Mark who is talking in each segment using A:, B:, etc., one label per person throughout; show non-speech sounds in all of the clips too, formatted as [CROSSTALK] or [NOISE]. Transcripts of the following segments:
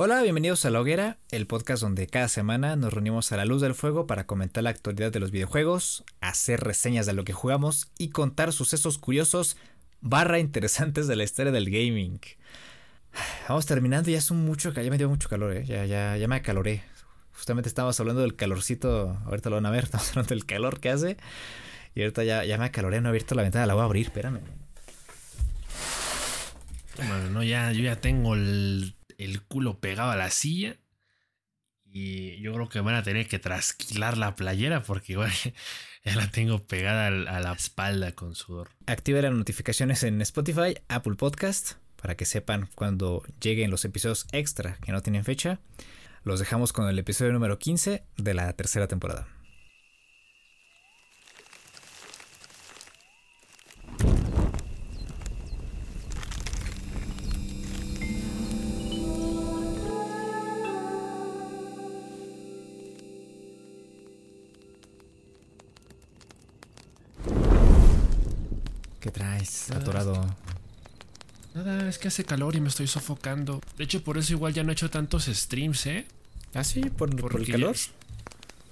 A: Hola, bienvenidos a La Hoguera, el podcast donde cada semana nos reunimos a la luz del fuego para comentar la actualidad de los videojuegos, hacer reseñas de lo que jugamos y contar sucesos curiosos barra interesantes de la historia del gaming. Vamos terminando, ya es un mucho, ya me dio mucho calor, ¿eh? ya, ya, ya me acaloré. Justamente estábamos hablando del calorcito, ahorita lo van a ver, [LAUGHS] estamos hablando del calor que hace. Y ahorita ya, ya me acaloré, no he abierto la ventana, la voy a abrir, espérame.
B: Bueno, no, ya, yo ya tengo el el culo pegado a la silla. Y yo creo que van a tener que trasquilar la playera porque igual [LAUGHS] ya la tengo pegada a la espalda con sudor.
A: Active las notificaciones en Spotify, Apple Podcast, para que sepan cuando lleguen los episodios extra que no tienen fecha. Los dejamos con el episodio número 15 de la tercera temporada. ¿Qué traes? Atorado.
B: Nada, es que hace calor y me estoy sofocando. De hecho, por eso igual ya no he hecho tantos streams, ¿eh?
A: ¿Ah, sí? ¿Por, el calor?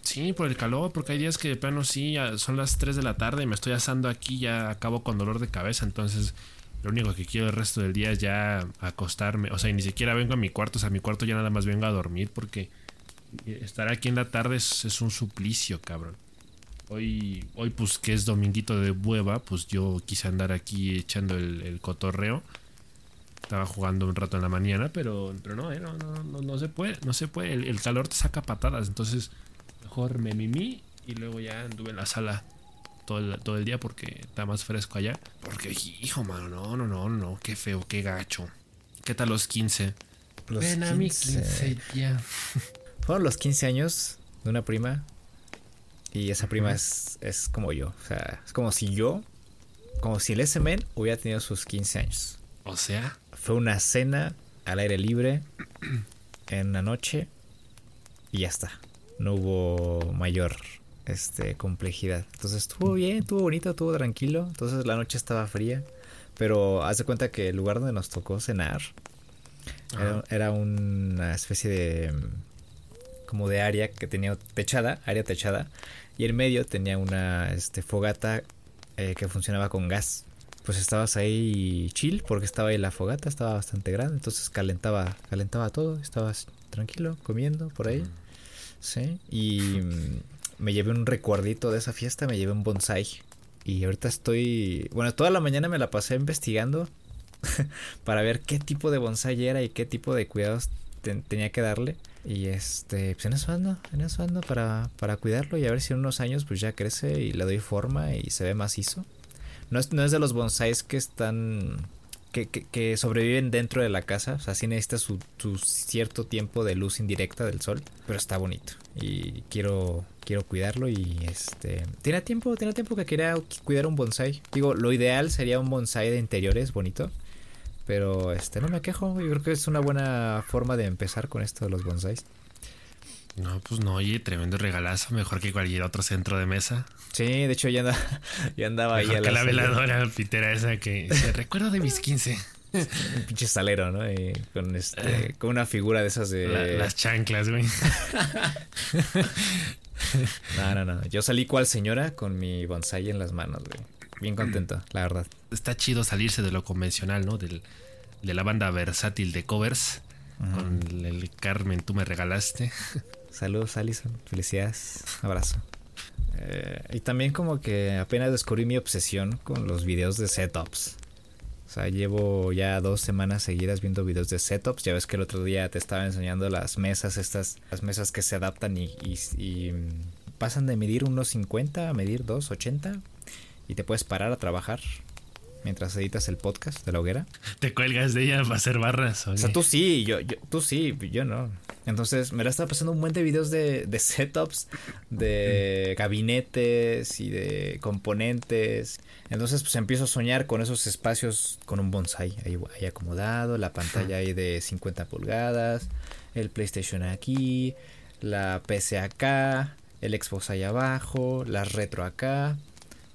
B: sí, por el calor, porque hay días que de plano sí, son las 3 de la tarde y me estoy asando aquí, ya acabo con dolor de cabeza, entonces lo único que quiero el resto del día es ya acostarme. O sea, ni siquiera vengo a mi cuarto, o sea, a mi cuarto ya nada más vengo a dormir porque estar aquí en la tarde es un suplicio, cabrón. Hoy, hoy pues que es dominguito de bueva, pues yo quise andar aquí echando el, cotorreo. Estaba jugando un rato en la mañana, pero, pero no, eh, no, no, no, se puede, no se puede. El, calor te saca patadas, entonces mejor me mimí y luego ya anduve en la sala todo el, todo el día porque está más fresco allá. Porque, hijo, mano, no, no, no, no, qué feo, qué gacho. ¿Qué tal los 15?
A: Los Ven 15. a mi 15 ya. [LAUGHS] Fueron los 15 años de una prima y esa prima es, es como yo. O sea, es como si yo, como si el S-Men hubiera tenido sus 15 años.
B: O sea.
A: Fue una cena al aire libre en la noche y ya está. No hubo mayor este, complejidad. Entonces estuvo bien, estuvo bonito, estuvo tranquilo. Entonces la noche estaba fría. Pero haz de cuenta que el lugar donde nos tocó cenar era, era, una especie de como de área que tenía techada, área techada, y en medio tenía una este, fogata eh, que funcionaba con gas. Pues estabas ahí chill porque estaba ahí la fogata, estaba bastante grande, entonces calentaba, calentaba todo, estabas tranquilo comiendo por ahí. Sí, y mm, me llevé un recuerdito de esa fiesta, me llevé un bonsai. Y ahorita estoy, bueno, toda la mañana me la pasé investigando [LAUGHS] para ver qué tipo de bonsai era y qué tipo de cuidados tenía que darle. Y este, pues en eso ando, en eso ando para, para cuidarlo y a ver si en unos años pues ya crece y le doy forma y se ve macizo. No es, no es de los bonsáis que están, que, que, sobreviven dentro de la casa, o sea, sí necesita su, su, cierto tiempo de luz indirecta del sol, pero está bonito y quiero, quiero cuidarlo y este, tiene tiempo, tiene tiempo que quería cuidar un bonsai. Digo, lo ideal sería un bonsai de interiores bonito pero este no me quejo, yo creo que es una buena forma de empezar con esto de los bonsáis.
B: No, pues no, oye, tremendo regalazo, mejor que cualquier otro centro de mesa.
A: Sí, de hecho ya, [LAUGHS] ya andaba ahí
B: a la, que la veladora pitera esa que se recuerdo de mis 15.
A: Un pinche salero, ¿no? con este, con una figura de esas de.
B: las chanclas, güey. [LAUGHS]
A: no, no, no. Yo salí cual señora con mi bonsai en las manos, güey bien contento, la verdad.
B: Está chido salirse de lo convencional, ¿no? Del, de la banda versátil de covers. Con el Carmen, tú me regalaste. [LAUGHS]
A: Saludos, Alison. Felicidades. Abrazo. Eh, y también como que apenas descubrí mi obsesión con los videos de setups. O sea, llevo ya dos semanas seguidas viendo videos de setups. Ya ves que el otro día te estaba enseñando las mesas, estas, las mesas que se adaptan y, y, y mm, pasan de medir unos 50 a medir 2,80 y te puedes parar a trabajar mientras editas el podcast de la hoguera.
B: Te cuelgas de ella para hacer barras.
A: O sea, tú sí, yo, yo, tú sí, yo no. Entonces me la estaba pasando un buen de videos de, de setups, de [LAUGHS] gabinetes y de componentes. Entonces pues empiezo a soñar con esos espacios con un bonsai ahí, ahí acomodado, la pantalla ahí de 50 pulgadas, el PlayStation aquí, la PC acá, el Xbox ahí abajo, la retro acá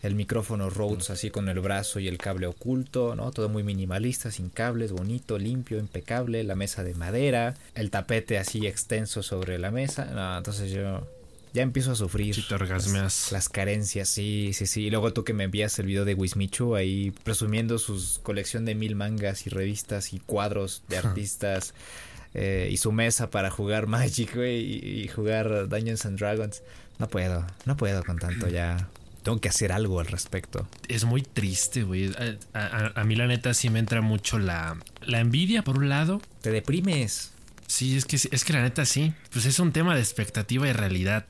A: el micrófono Rhodes así con el brazo y el cable oculto, ¿no? Todo muy minimalista, sin cables, bonito, limpio, impecable, la mesa de madera, el tapete así extenso sobre la mesa. No, entonces yo ya empiezo a sufrir
B: Sí, te orgasmeas.
A: las carencias, sí, sí, sí. Y luego tú que me envías el video de Wismichu ahí presumiendo su colección de mil mangas y revistas y cuadros de [LAUGHS] artistas eh, y su mesa para jugar Magic, güey, y, y jugar Dungeons and Dragons. No puedo, no puedo con tanto ya. Tengo que hacer algo al respecto.
B: Es muy triste, güey. A, a- a mí la neta sí me entra mucho la, la envidia por un lado.
A: Te deprimes.
B: Sí, es que, es que la neta sí. Pues es un tema de expectativa y realidad.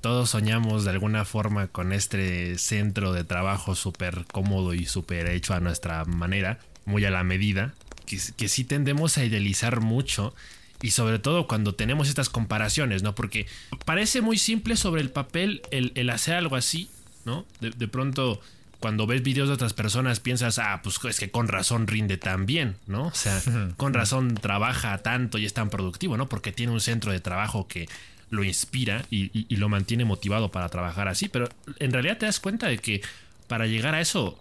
B: Todos soñamos de alguna forma con este centro de trabajo súper cómodo y súper hecho a nuestra manera, muy a la medida, que, que sí tendemos a idealizar mucho y sobre todo cuando tenemos estas comparaciones, ¿no? Porque parece muy simple sobre el papel el, el hacer algo así, ¿no? De, de pronto cuando ves videos de otras personas piensas, ah, pues es que con razón rinde tan bien, ¿no? O sea, [LAUGHS] con razón trabaja tanto y es tan productivo, ¿no? Porque tiene un centro de trabajo que lo inspira y, y- y lo mantiene motivado para trabajar así. Pero en realidad te das cuenta de que para llegar a eso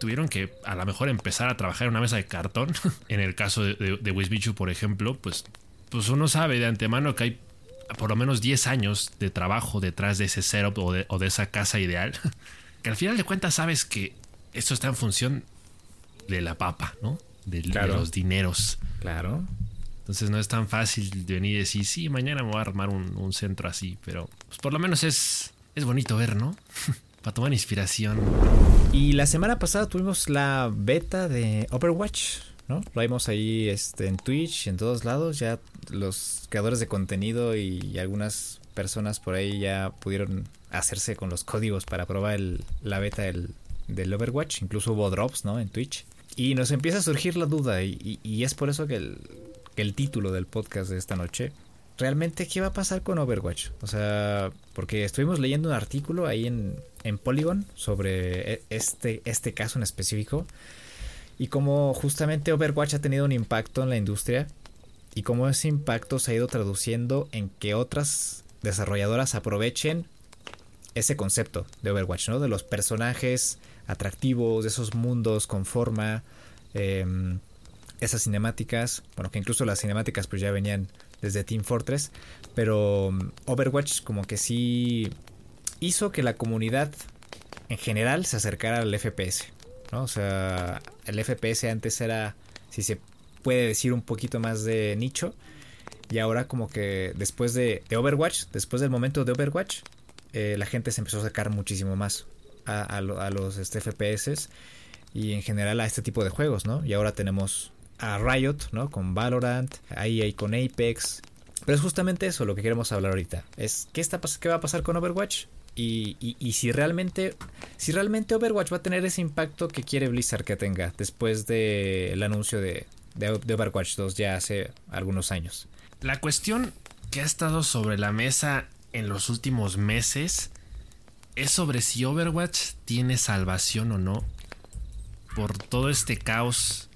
B: tuvieron que a lo mejor empezar a trabajar en una mesa de cartón. [LAUGHS] en el caso de, de, de Wismichu, por ejemplo, pues, pues uno sabe de antemano que hay por lo menos 10 años de trabajo detrás de ese setup o de, o de esa casa ideal. [LAUGHS] que al final de cuentas sabes que esto está en función de la papa, ¿no? De, los dineros.
A: Claro.
B: Entonces no es tan fácil venir y decir, sí, mañana me voy a armar un, un centro así, pero pues por lo menos es, es bonito ver, ¿no? [LAUGHS] Para tomar inspiración.
A: Y la semana pasada tuvimos la beta de Overwatch, ¿no? Lo vimos ahí este, en Twitch, en todos lados. Ya los creadores de contenido y algunas personas por ahí ya pudieron hacerse con los códigos para probar el- la beta del, del Overwatch. Incluso hubo drops, ¿no? En Twitch. Y nos empieza a surgir la duda y, y- y es por eso que el, el título del podcast de esta noche realmente qué va a pasar con Overwatch. O sea, porque estuvimos leyendo un artículo ahí en, en Polygon sobre e- este, este caso en específico y cómo justamente Overwatch ha tenido un impacto en la industria y cómo ese impacto se ha ido traduciendo en que otras desarrolladoras aprovechen ese concepto de Overwatch, ¿no? De los personajes atractivos, de esos mundos con forma, em, esas cinemáticas, bueno, que incluso las cinemáticas pues ya venían desde Team Fortress, pero Overwatch como que sí hizo que la comunidad en general se acercara al FPS, ¿no? O sea, el FPS antes era, si se puede decir, un poquito más de nicho, y ahora como que después de, de Overwatch, después del momento de Overwatch, eh, la gente se empezó a sacar muchísimo más a, a lo- a los este, FPS y en general a este tipo de juegos, ¿no? Y ahora tenemos a Riot, ¿no? Con Valorant, a EA con Apex. Pero es justamente eso lo que queremos hablar ahorita. Es qué, está, qué va a pasar con Overwatch y, y- si realmente si realmente Overwatch va a tener ese impacto que quiere Blizzard que tenga después del anuncio de, de, de Overwatch 2 ya hace algunos años.
B: La cuestión que ha estado sobre la mesa en los últimos meses es sobre si Overwatch tiene salvación o no por todo este caos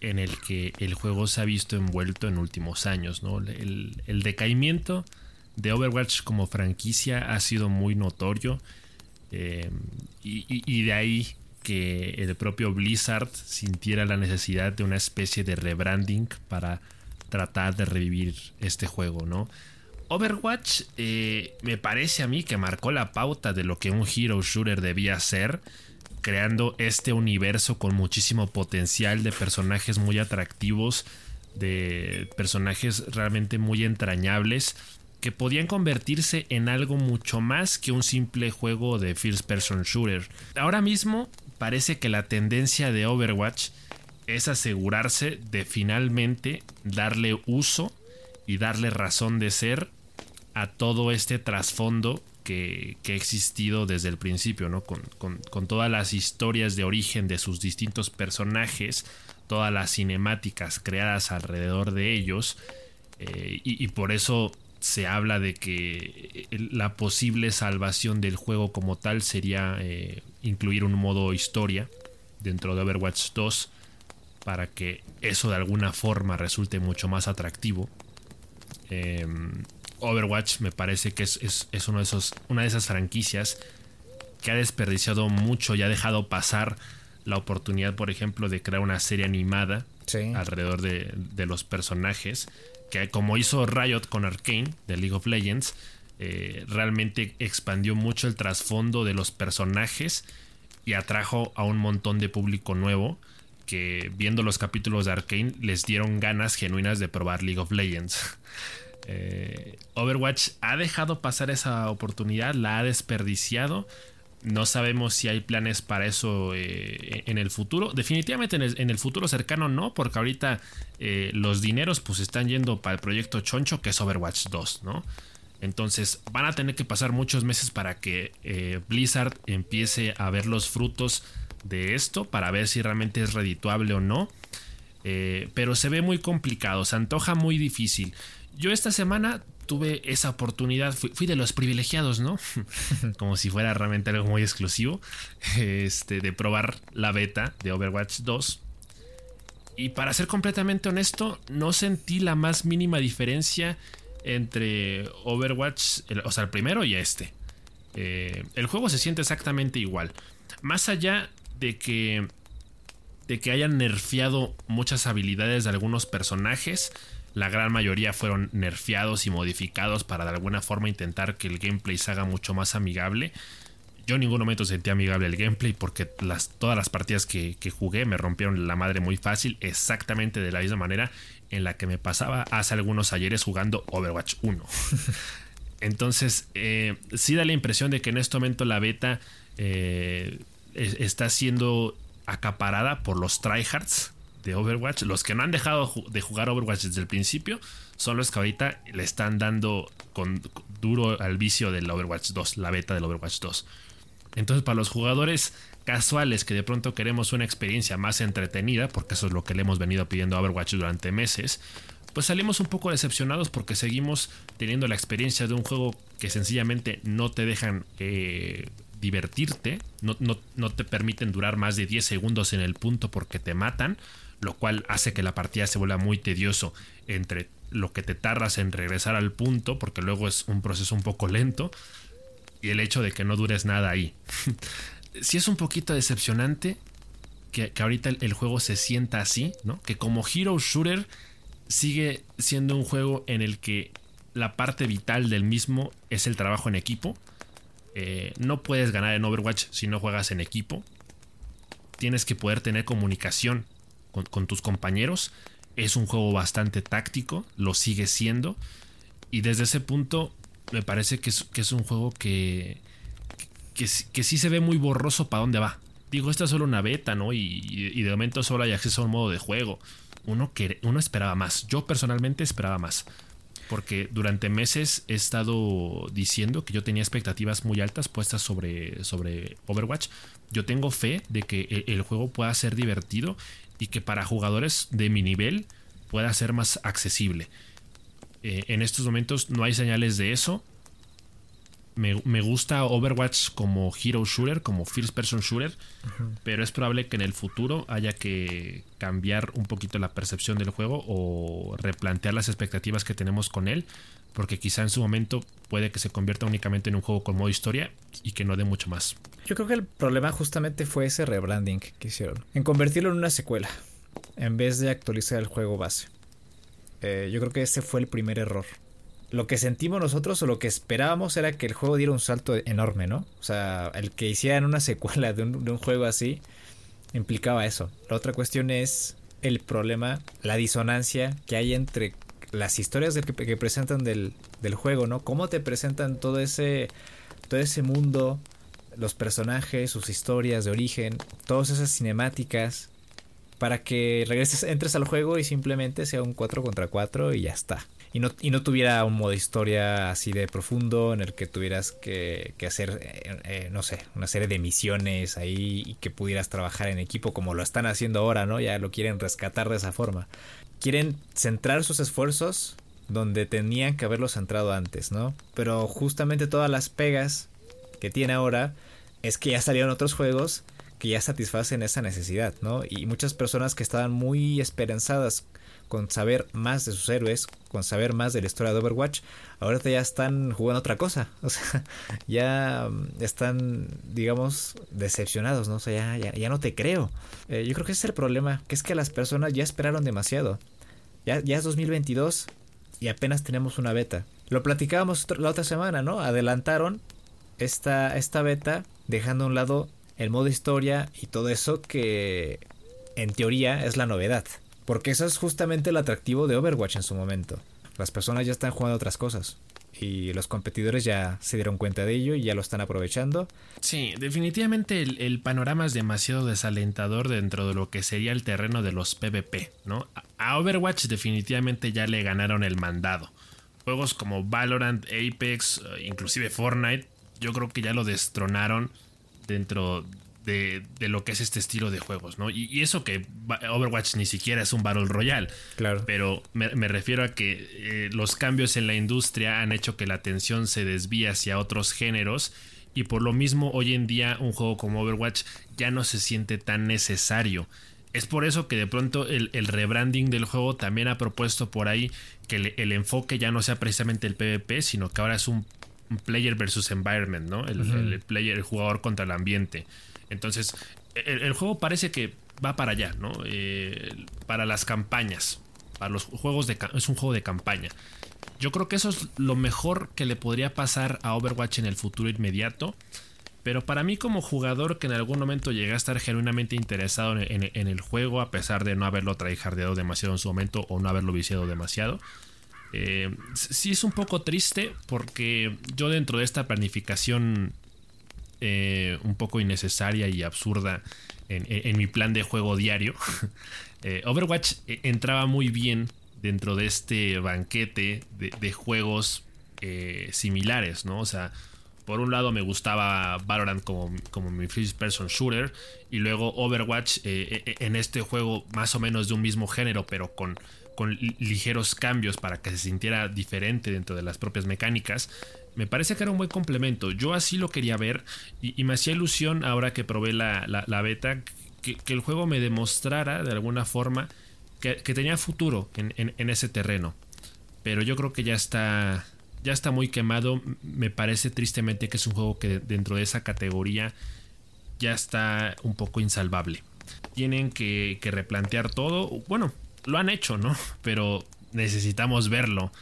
B: en el que el juego se ha visto envuelto en últimos años, ¿no? El, el decaimiento de Overwatch como franquicia ha sido muy notorio eh, y, de ahí que el propio Blizzard sintiera la necesidad de una especie de rebranding para tratar de revivir este juego, ¿no? Overwatch eh, me parece a mí que marcó la pauta de lo que un hero shooter debía ser, creando este universo con muchísimo potencial de personajes muy atractivos, de personajes realmente muy entrañables, que podían convertirse en algo mucho más que un simple juego de first person shooter. Ahora mismo parece que la tendencia de Overwatch es asegurarse de finalmente darle uso y darle razón de ser a todo este trasfondo que, que ha existido desde el principio, ¿no? Con, con- todas las historias de origen de sus distintos personajes, todas las cinemáticas creadas alrededor de ellos, eh, y por eso se habla de que el- la posible salvación del juego como tal sería eh, incluir un modo historia dentro de Overwatch 2 para que eso de alguna forma resulte mucho más atractivo. Eh, Overwatch me parece que es, es- es uno de esos, una de esas franquicias que ha desperdiciado mucho y ha dejado pasar la oportunidad, por ejemplo, de crear una serie animada alrededor de, de, los personajes, que como hizo Riot con Arkane de League of Legends, eh, realmente expandió mucho el trasfondo de los personajes y atrajo a un montón de público nuevo que viendo los capítulos de Arkane les dieron ganas genuinas de probar League of Legends. [LAUGHS] Eh, Overwatch ha dejado pasar esa oportunidad, la ha desperdiciado. No sabemos si hay planes para eso eh, en el futuro. Definitivamente en el, futuro cercano no, porque ahorita los dineros pues están yendo para el proyecto Choncho que es Overwatch 2, ¿no? Entonces van a tener que pasar muchos meses para que eh, Blizzard empiece a ver los frutos de esto, para ver si realmente es redituable o no. Eh, pero se ve muy complicado, se antoja muy difícil. Yo esta semana tuve esa oportunidad, fui, de los privilegiados, ¿no? [LAUGHS] Como si fuera realmente algo muy exclusivo, este, de probar la beta de Overwatch 2. Y para ser completamente honesto, no sentí la más mínima diferencia entre Overwatch, o sea, el primero y este. Eh, el juego se siente exactamente igual. Más allá de que, de que hayan nerfeado muchas habilidades de algunos personajes, la gran mayoría fueron nerfeados y modificados para de alguna forma intentar que el gameplay se haga mucho más amigable. Yo en ningún momento sentí amigable el gameplay porque las, todas las partidas que, que, jugué me rompieron la madre muy fácil, exactamente de la misma manera en la que me pasaba hace algunos ayeres jugando Overwatch 1. [LAUGHS] Entonces, eh, sí da la impresión de que en este momento la beta eh, está siendo acaparada por los tryhards de Overwatch. Los que no han dejado de jugar Overwatch desde el principio son los que ahorita le están dando con duro al vicio del Overwatch 2, la beta del Overwatch 2. Entonces, para los jugadores casuales que de pronto queremos una experiencia más entretenida, porque eso es lo que le hemos venido pidiendo a Overwatch durante meses, pues salimos un poco decepcionados porque seguimos teniendo la experiencia de un juego que sencillamente no te dejan eh, divertirte, no, no, te permiten durar más de 10 segundos en el punto porque te matan, lo cual hace que la partida se vuelva muy tedioso entre lo que te tardas en regresar al punto, porque luego es un proceso un poco lento, y el hecho de que no dures nada ahí. [LAUGHS] Si es un poquito decepcionante que, ahorita el, juego se sienta así, ¿no? Que como Hero Shooter sigue siendo un juego en el que la parte vital del mismo es el trabajo en equipo. Eh, no puedes ganar en Overwatch si no juegas en equipo. Tienes que poder tener comunicación con, tus compañeros. Es un juego bastante táctico, lo sigue siendo. Y desde ese punto me parece que es un juego que, que, sí se ve muy borroso para dónde va. Digo, esta es solo una beta, ¿no? Y, de momento solo hay acceso a un modo de juego. Uno, uno esperaba más. Yo personalmente esperaba más. Porque durante meses he estado diciendo que yo tenía expectativas muy altas puestas sobre, sobre Overwatch. Yo tengo fe de que e, el, juego pueda ser divertido y que para jugadores de mi nivel pueda ser más accesible. Eh, en estos momentos no hay señales de eso me, gusta Overwatch como hero shooter, como first person shooter, pero es probable que en el futuro haya que cambiar un poquito la percepción del juego o replantear las expectativas que tenemos con él, porque quizá en su momento puede que se convierta únicamente en un juego con modo historia y que no dé mucho más.
A: Yo creo que el problema justamente fue ese rebranding que hicieron, en convertirlo en una secuela, en vez de actualizar el juego base. Eh, yo creo que ese fue el primer error lo que sentimos nosotros o lo que esperábamos era que el juego diera un salto enorme, ¿no? O sea, el que hicieran una [LAUGHS] secuela de un, juego así implicaba eso. La otra cuestión es el problema, la disonancia que hay entre las historias que, presentan del, del, juego, ¿no? Cómo te presentan todo ese, todo ese mundo, los personajes, sus historias de origen, todas esas cinemáticas, para que regreses, entres al juego y simplemente sea un 4 contra 4 y ya está y no, y no tuviera un modo historia así de profundo en el que tuvieras que, hacer, eh, eh, no sé, una serie de misiones ahí y que pudieras trabajar en equipo como lo están haciendo ahora, ¿no? Ya lo quieren rescatar de esa forma. Quieren centrar sus esfuerzos donde tenían que haberlos centrado antes, ¿no? Pero justamente todas las pegas que tiene ahora es que ya salieron otros juegos que ya satisfacen esa necesidad, ¿no? Y muchas personas que estaban muy esperanzadas con saber más de sus héroes, con saber más de la historia de Overwatch, ahorita ya están jugando otra cosa. [LAUGHS] O sea, ya mm, están, digamos, decepcionados, ¿no? O sea, ya, ya, no te creo. Eh, yo creo que ese es el problema, que es que las personas ya esperaron demasiado. Ya, ya es 2022 y apenas tenemos una beta. Lo platicábamos la otra semana, ¿no? Adelantaron esta, esta beta dejando a un lado el modo historia y todo eso que en teoría es la novedad. Porque eso es justamente el atractivo de Overwatch en su momento. Las personas ya están jugando otras cosas. Y los competidores ya se dieron cuenta de ello y ya lo están aprovechando.
B: Sí, definitivamente el, panorama es demasiado desalentador dentro de lo que sería el terreno de los PvP, ¿no? A Overwatch definitivamente ya le ganaron el mandado. Juegos como Valorant, Apex, eh, inclusive Fortnite, yo creo que ya lo destronaron dentro de, lo que es este estilo de juegos, ¿no? Y, eso que Overwatch ni siquiera es un Battle Royale.
A: Claro.
B: Pero me, refiero a que eh, los cambios en la industria han hecho que la atención se desvíe hacia otros géneros. Y por lo mismo, hoy en día, un juego como Overwatch ya no se siente tan necesario. Es por eso que de pronto el, rebranding del juego también ha propuesto por ahí que el, enfoque ya no sea precisamente el PvP, sino que ahora es un, player versus environment, ¿no? El, player, el jugador contra el ambiente. Entonces, el, juego parece que va para allá, ¿no? Eh, para las campañas. Para los juegos de es un juego de campaña. Yo creo que eso es lo mejor que le podría pasar a Overwatch en el futuro inmediato. Pero para mí como jugador que en algún momento llegué a estar genuinamente interesado en, el juego, a pesar de no haberlo tryhardeado demasiado en su momento o no haberlo viciado demasiado, eh, sí es un poco triste porque yo dentro de esta planificación eh, un poco innecesaria y absurda en, mi plan de juego diario. [LAUGHS] Eh, Overwatch entraba muy bien dentro de este banquete de, juegos similares, ¿no? O sea, por un lado me gustaba Valorant como, como mi first person shooter y luego Overwatch en este juego más o menos de un mismo género pero con, con ligeros cambios para que se sintiera diferente dentro de las propias mecánicas me parece que era un buen complemento. Yo así lo quería ver y, me hacía ilusión ahora que probé la, beta que, el juego me demostrara de alguna forma que, tenía futuro en, ese terreno. Pero yo creo que ya está, ya está muy quemado. Me parece tristemente que es un juego que dentro de esa categoría ya está un poco insalvable. Tienen que, que replantear todo. Bueno, lo han hecho, ¿no? [LAUGHS] Pero necesitamos verlo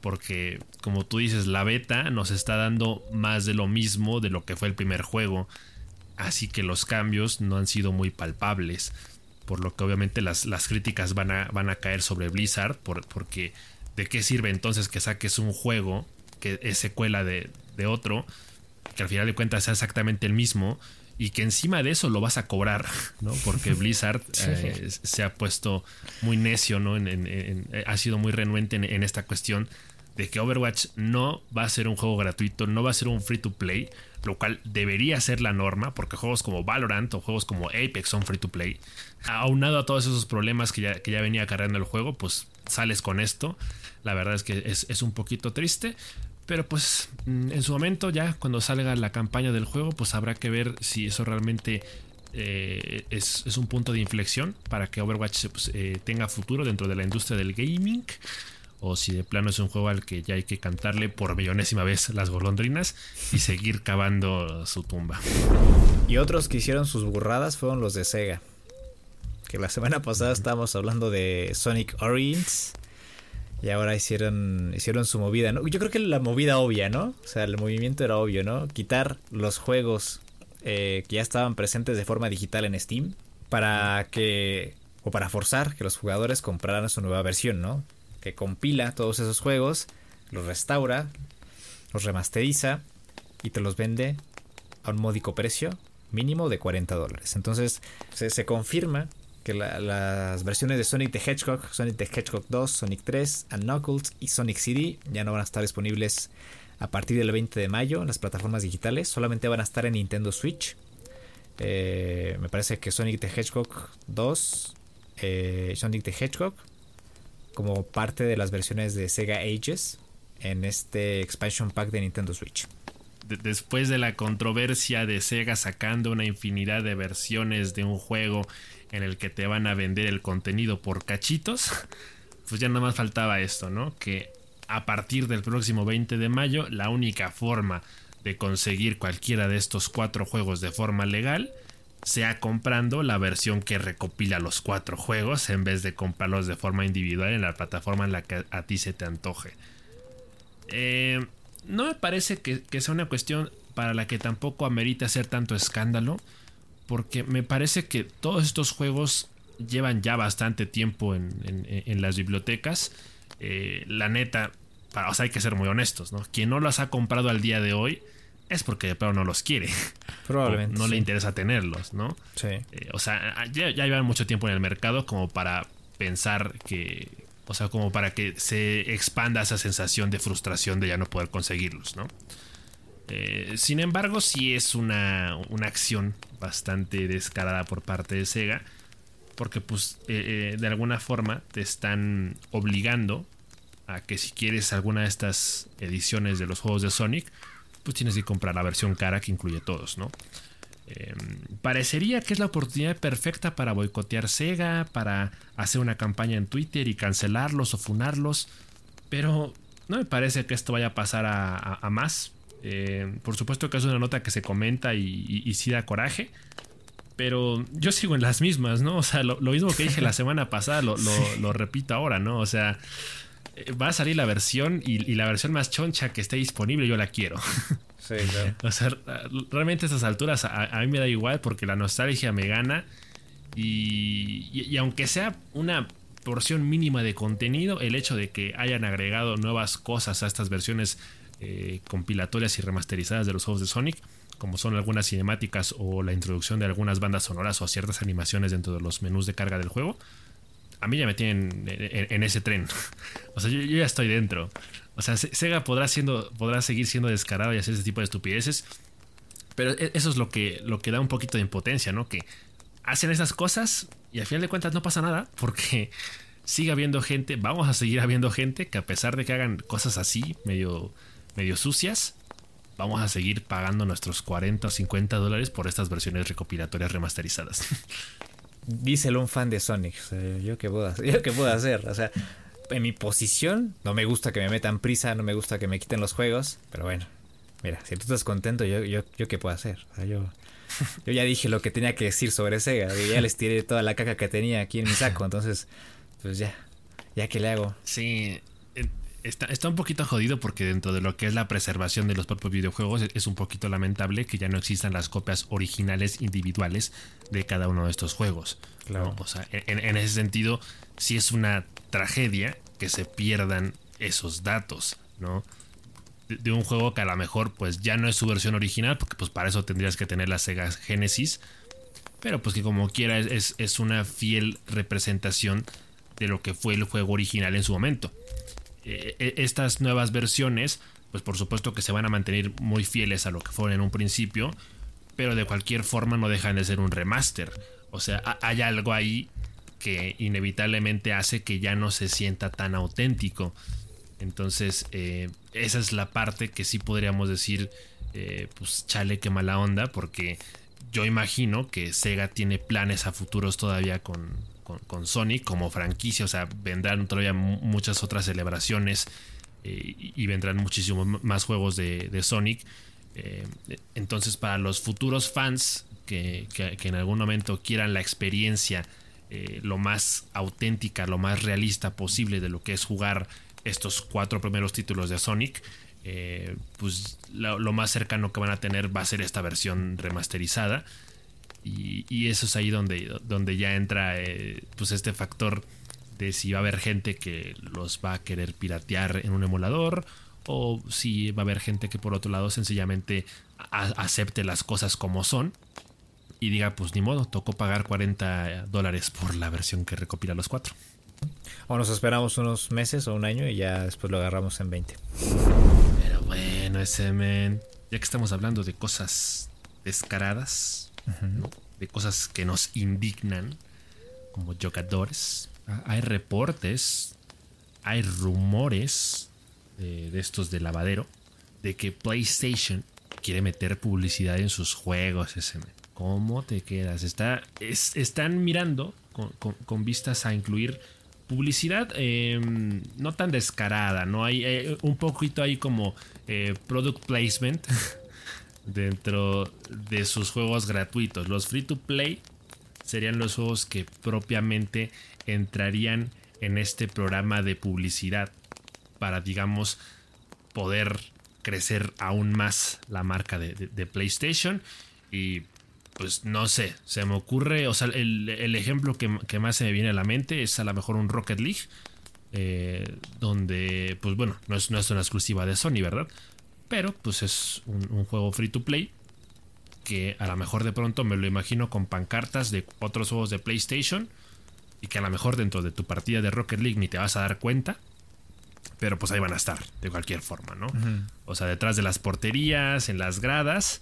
B: porque como tú dices, la beta nos está dando más de lo mismo de lo que fue el primer juego, así que los cambios no han sido muy palpables, por lo que obviamente las, las críticas van a, van a caer sobre Blizzard, porque de qué sirve entonces que saques un juego que es secuela de, otro, que al final de cuentas sea exactamente el mismo, y que encima de eso lo vas a cobrar, ¿no? Porque Blizzard [LAUGHS] eh, se ha puesto muy necio, ¿no? ha sido muy renuente en, esta cuestión de que Overwatch no va a ser un juego gratuito, no va a ser un free to play, lo cual debería ser la norma, porque juegos como Valorant o juegos como Apex son free to play. Aunado a todos esos problemas que ya, que ya venía cargando el juego, pues sales con esto. La verdad es que es, un poquito triste. Pero pues mm, en su momento ya cuando salga la campaña del juego pues habrá que ver si eso realmente eh, es, un punto de inflexión para que Overwatch pues, eh, tenga futuro dentro de la industria del gaming o si de plano es un juego al que ya hay que cantarle por millonésima vez las golondrinas y seguir cavando su tumba.
A: Y otros que hicieron sus burradas fueron los de Sega. Que la semana pasada estábamos hablando de Sonic Origins. Y ahora hicieron, hicieron su movida, ¿no? Yo creo que la movida obvia, ¿no? O sea, el movimiento era obvio, ¿no? Quitar los juegos eh, que ya estaban presentes de forma digital en Steam para que o para forzar que los jugadores compraran su nueva versión, ¿no? que compila todos esos juegos, los restaura, los remasteriza y te los vende a un módico precio mínimo de 40 dólares. Entonces se, confirma que las versiones de Sonic the Hedgehog, Sonic the Hedgehog 2, Sonic 3, and Knuckles y Sonic CD ya no van a estar disponibles a partir del 20 de mayo en las plataformas digitales, solamente van a estar en Nintendo Switch. Eh, me parece que Sonic the Hedgehog 2, eh, Sonic the Hedgehog como parte de las versiones de Sega Ages en este expansion pack de Nintendo Switch.
B: Después de la controversia de Sega sacando una infinidad de versiones de un juego en el que te van a vender el contenido por cachitos, [LAUGHS] pues ya nada más faltaba esto, ¿no? Que a partir del próximo 20 de mayo, la única forma de conseguir cualquiera de estos cuatro juegos de forma legal sea comprando la versión que recopila los cuatro juegos en vez de comprarlos de forma individual en la plataforma en la que a ti se te antoje. Eh, no me parece que, sea una cuestión para la que tampoco amerita hacer tanto escándalo, porque me parece que todos estos juegos llevan ya bastante tiempo en, las bibliotecas. Eh, la neta, o sea, hay que ser muy honestos, ¿no? Quien no los ha comprado al día de hoy es porque de plano no los quiere. [LAUGHS]
A: Probablemente.
B: no le interesa tenerlos, ¿no?
A: Sí.
B: Eh, o sea, ya, ya llevan mucho tiempo en el mercado como para pensar que. O sea, como para que se expanda esa sensación de frustración de ya no poder conseguirlos, ¿no? Eh, sin embargo, sí es una, una, acción bastante descarada por parte de Sega. Porque, pues, eh, de alguna forma te están obligando a que si quieres alguna de estas ediciones de los juegos de Sonic, pues tienes que comprar la versión cara que incluye todos, ¿no? Em, parecería que es la oportunidad perfecta para boicotear Sega, para hacer una campaña en Twitter y cancelarlos o funarlos, pero no me parece que esto vaya a pasar a, más. Em, por supuesto que es una nota que se comenta y, sí da coraje, pero yo sigo en las mismas, ¿no? O sea, lo, mismo que dije la [LAUGHS] semana pasada, lo, lo repito ahora, ¿no? O sea, eh, va a salir la versión y, la versión más choncha que esté disponible, yo la quiero.
A: Sí, claro. [LAUGHS]
B: o sea, realmente a estas alturas a, mí me da igual porque la nostalgia me gana. Y, aunque sea una porción mínima de contenido, el hecho de que hayan agregado nuevas cosas a estas versiones eh, compilatorias y remasterizadas de los juegos de Sonic, como son algunas cinemáticas o la introducción de algunas bandas sonoras o ciertas animaciones dentro de los menús de carga del juego, a mí ya me tienen en, ese tren. [LAUGHS] O sea, yo, ya estoy dentro. O sea, Sega podrá, siendo, podrá seguir siendo descarado y hacer ese tipo de estupideces. Pero e, eso es lo que, lo que da un poquito de impotencia, ¿no? Que hacen esas cosas y al final de cuentas no pasa nada porque sigue habiendo gente, vamos a seguir habiendo gente que a pesar de que hagan cosas así, medio, medio sucias, vamos a seguir pagando nuestros 40 o 50 dólares por estas versiones recopilatorias remasterizadas. [LAUGHS]
A: díselo un fan de Sonic. yo qué puedo hacer, yo qué puedo hacer. O sea, en mi posición, no me gusta que me metan prisa, no me gusta que me quiten los juegos, pero bueno, mira, si tú estás contento, yo, yo, yo qué puedo hacer. yo, [LAUGHS] yo ya dije lo que tenía que decir sobre Sega, ya les tiré toda la caca que tenía aquí en mi saco, entonces, pues ya, ya que le hago.
B: Sí, está, un poquito jodido porque dentro de lo que es la preservación de los propios videojuegos es un poquito lamentable que ya no existan las copias originales individuales de cada uno de estos juegos.
A: Claro.
B: O sea, en, ese sentido, sí es una tragedia que se pierdan esos datos, ¿no? De, un juego que a lo mejor pues ya no es su versión original, porque pues para eso tendrías que tener la Sega Genesis, pero pues que como quiera es, es una fiel representación de lo que fue el juego original en su momento. Eh, eh, estas nuevas versiones, pues por supuesto que se van a mantener muy fieles a lo que fueron en un principio, pero de cualquier forma no dejan de ser un remaster. O sea, hay algo ahí que inevitablemente hace que ya no se sienta tan auténtico. Entonces, eh, esa es la parte que sí podríamos decir, pues chale, qué mala onda, porque yo imagino que Sega tiene planes a futuros todavía con, con, Sonic como franquicia. O sea, vendrán todavía muchas otras celebraciones eh, y vendrán muchísimos más juegos de, Sonic. Eh, entonces, para los futuros fans que, en algún momento quieran la experiencia eh, lo más auténtica, lo más realista posible de lo que es jugar estos cuatro primeros títulos de Sonic, pues lo, más cercano que van a tener va a ser esta versión remasterizada. Y, eso es ahí donde, donde ya entra eh, pues este factor de si va a haber gente que los va a querer piratear en un emulador o si va a haber gente que por otro lado sencillamente acepte las cosas como son y diga pues ni modo, tocó pagar 40 dólares por la versión que recopila los cuatro.
A: O nos esperamos unos meses o un año y ya después lo agarramos en 20.
B: Pero bueno, ese men, ya que estamos hablando de cosas descaradas, de cosas que nos indignan como jugadores. Ah, hay reportes, hay rumores de, estos de lavadero de que PlayStation quiere meter publicidad en sus juegos. ¿Cómo te quedas? Está, están mirando con, vistas a incluir publicidad em, no tan descarada, ¿no? Hay eh, un poquito ahí como eh, product placement dentro de sus juegos gratuitos. Los free to play serían los juegos que propiamente entrarían en este programa de publicidad para, digamos, poder crecer aún más la marca de, PlayStation. Y pues no sé, se me ocurre, o sea, el, ejemplo que, más se me viene a la mente es a lo mejor un Rocket League, eh, donde, pues bueno, no es, no es una exclusiva de Sony, ¿verdad? Pero pues es un, juego free to play que a lo mejor de pronto me lo imagino con pancartas de otros juegos de PlayStation y que a lo mejor dentro de tu partida de Rocket League ni te vas a dar cuenta. Pero pues ahí van a estar, de cualquier forma, ¿no? O sea, detrás de las porterías, en las gradas,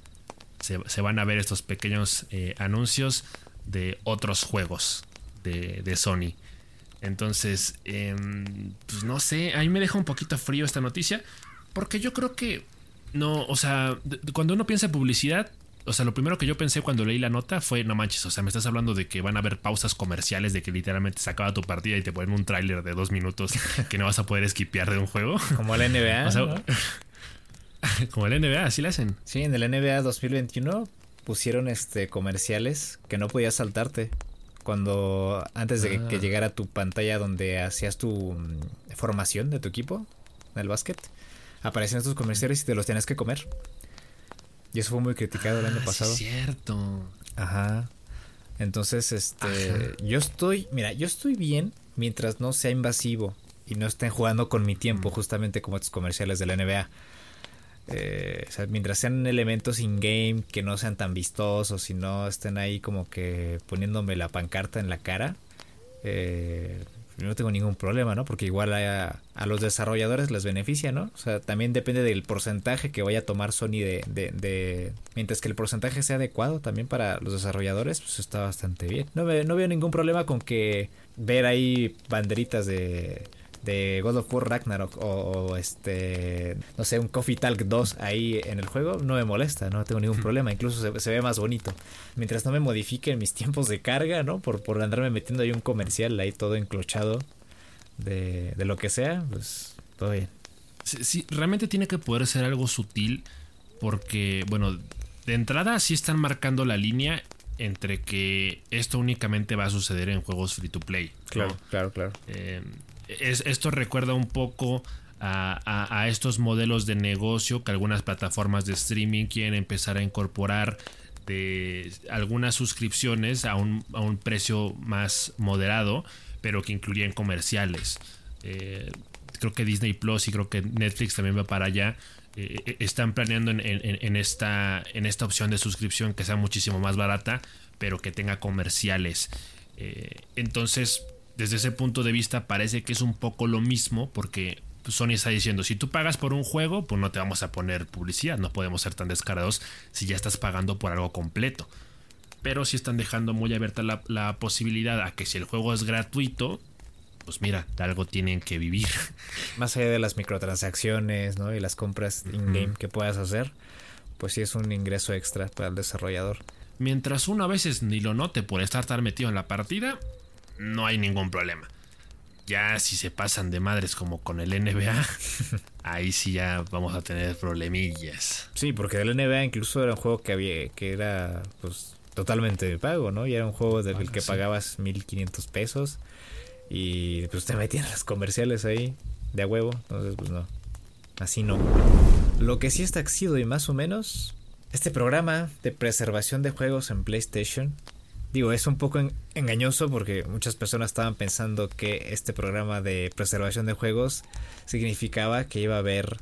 B: se, van a ver estos pequeños eh, anuncios de otros juegos de, de Sony. Entonces, em, pues no sé, a mí me deja un poquito frío esta noticia, porque yo creo que no, o sea, cuando uno piensa en publicidad, o sea, lo primero que yo pensé cuando leí la nota fue, no manches, o sea, me estás hablando de que van a haber pausas comerciales, de que literalmente se acaba tu partida y te ponen un tráiler de dos minutos [LAUGHS] que no vas a poder esquipear de un juego.
A: Como el NBA. [LAUGHS] [LAUGHS]
B: como el NBA, así lo hacen.
A: Sí, en el NBA 2021 pusieron este comerciales que no podías saltarte. Cuando antes de que, ah. llegara tu pantalla donde hacías tu mm, formación de tu equipo en el básquet, aparecían estos comerciales y te los tienes que comer. Y eso fue muy criticado el año ah, pasado.
B: Sí, cierto.
A: Ajá. Entonces, este, yo estoy, mira, yo estoy bien mientras no sea invasivo y no estén jugando con mi tiempo, mm. justamente como estos comerciales de la NBA. Eh, o sea, mientras sean elementos in-game que no sean tan vistosos y no estén ahí como que poniéndome la pancarta en la cara, eh, no tengo ningún problema, ¿no? Porque igual a, los desarrolladores les beneficia, ¿no? O sea, también depende del porcentaje que vaya a tomar Sony de, de, mientras que el porcentaje sea adecuado también para los desarrolladores, pues está bastante bien. No, no veo ningún problema con que ver ahí banderitas de de God of War Ragnarok o, este, no sé, un Coffee Talk 2 ahí en el juego, no me molesta, no tengo ningún problema, incluso se, ve más bonito. Mientras no me modifiquen mis tiempos de carga, ¿no? Por, por andarme metiendo ahí un comercial ahí todo enclochado de, de lo que sea, pues todo bien.
B: Sí, realmente tiene que poder ser algo sutil porque, bueno, de entrada sí están marcando la línea entre que esto únicamente va a suceder en juegos free to play.
A: Claro, claro, claro.
B: Eh, esto recuerda un poco a, estos modelos de negocio que algunas plataformas de streaming quieren empezar a incorporar de algunas suscripciones a un, precio más moderado, pero que incluyen comerciales. Eh, creo que Disney Plus y creo que Netflix también va para allá. Eh, eh, están planeando en, esta, en esta opción de suscripción que sea muchísimo más barata, pero que tenga comerciales. entonces, desde ese punto de vista parece que es un poco lo mismo porque Sony está diciendo, si tú pagas por un juego, pues no te vamos a poner publicidad, no podemos ser tan descarados si ya estás pagando por algo completo. Pero si están dejando muy abierta la, posibilidad a que si el juego es gratuito, pues mira, de algo tienen que vivir. [LAUGHS]
A: Más allá de las microtransacciones ¿no? y las compras in-game que puedas hacer, pues sí es un ingreso extra para el desarrollador.
B: Mientras uno a veces ni lo note por estar tan metido en la partida, no hay ningún problema. Ya si se pasan de madres como con el NBA, [LAUGHS] ahí sí ya vamos a tener problemillas.
A: Sí, porque el NBA incluso era un juego que había que era pues totalmente de pago, ¿no? Y era un juego del que pagabas 1500 pesos y pues te metían las comerciales ahí de a huevo, entonces pues no. Así no. Lo que sí está exido y más o menos este programa de preservación de juegos en PlayStation Digo, es un poco engañoso porque muchas personas estaban pensando que este programa de preservación de juegos significaba que iba a haber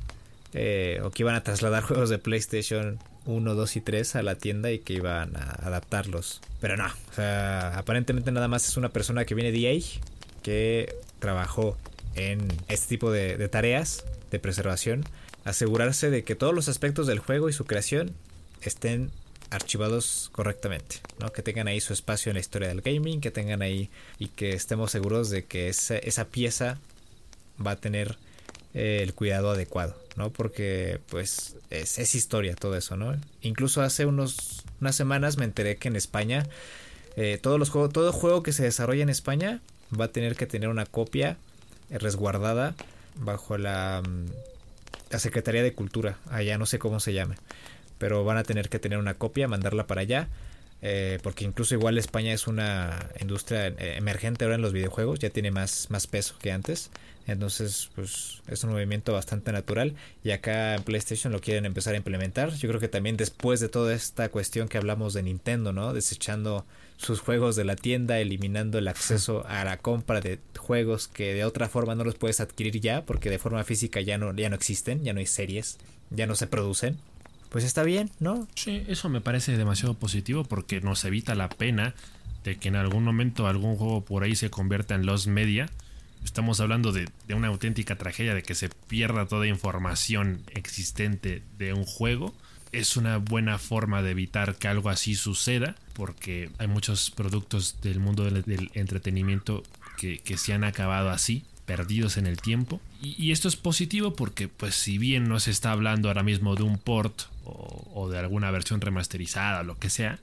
A: eh, o que iban a trasladar [LAUGHS] juegos de PlayStation 1, 2 y 3 a la tienda y que iban a adaptarlos. Pero no, o sea, aparentemente nada más es una persona que viene de EA que trabajó en este tipo de, de tareas de preservación, asegurarse de que todos los aspectos del juego y su creación estén archivados correctamente, ¿no? Que tengan ahí su espacio en la historia del gaming, que tengan ahí y que estemos seguros de que esa, pieza va a tener eh, el cuidado adecuado, ¿no? Porque pues es, historia todo eso, ¿no? Incluso hace unos unas semanas me enteré que en España eh, todos los todo juego que se desarrolla en España va a tener que tener una copia resguardada bajo la, mm, la Secretaría de Cultura, allá no sé cómo se llame, pero van a tener que tener una copia, mandarla para allá eh, porque incluso igual España es una industria eh, emergente ahora en los videojuegos, ya tiene más, más peso que antes. Entonces, pues es un movimiento bastante natural y acá en PlayStation lo quieren empezar a implementar. Yo creo que también después de toda esta cuestión que hablamos de Nintendo, ¿no? Desechando sus juegos de la tienda, eliminando el acceso a la compra de juegos que de otra forma no los puedes adquirir ya, porque de forma física ya no, ya no existen, ya no hay series, ya no se producen pues está bien, ¿no?
B: Sí, eso me parece demasiado positivo porque nos evita la pena de que en algún momento algún juego por ahí se convierta en los media. Estamos hablando de, una auténtica tragedia de que se pierda toda información existente de un juego. Es una buena forma de evitar que algo así suceda porque hay muchos productos del mundo del, entretenimiento que, que se han acabado así perdidos en el tiempo. Y, esto es positivo porque, pues, si bien no se está hablando ahora mismo de un port o, de alguna versión remasterizada o lo que sea,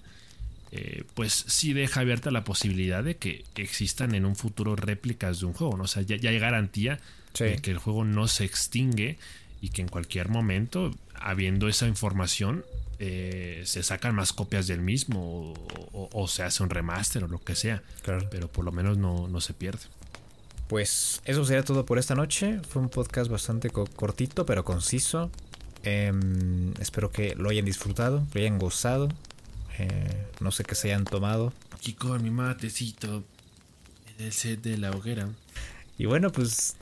B: eh, pues sí deja abierta la posibilidad de que existan en un futuro réplicas de un juego. ¿no? O sea, ya, hay garantía de que el juego no se extingue y que en cualquier momento, habiendo esa información, eh, se sacan más copias del mismo o, se hace un remaster o lo que sea. Pero por lo menos no, no se pierde.
A: Pues eso sería todo por esta noche. Fue un podcast bastante cortito pero conciso. Em, espero que lo hayan disfrutado, lo hayan gozado. Eh, no sé qué se hayan tomado.
B: Aquí con mi matecito en el set de la hoguera.
A: Y bueno, pues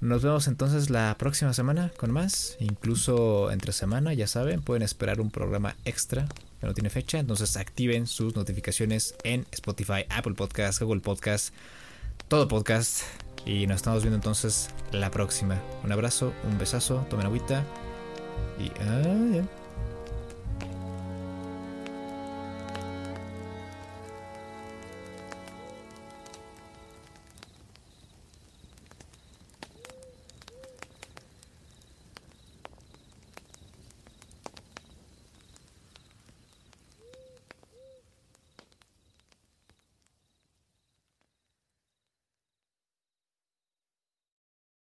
A: nos vemos entonces la próxima semana con más. Incluso entre semana, ya saben, pueden esperar un programa extra que no tiene fecha. Entonces activen sus notificaciones en Spotify, Apple Podcast, Google Podcast todo podcast. Y nos estamos viendo entonces la próxima. Un abrazo, un besazo, tomen agüita. Y... Ah,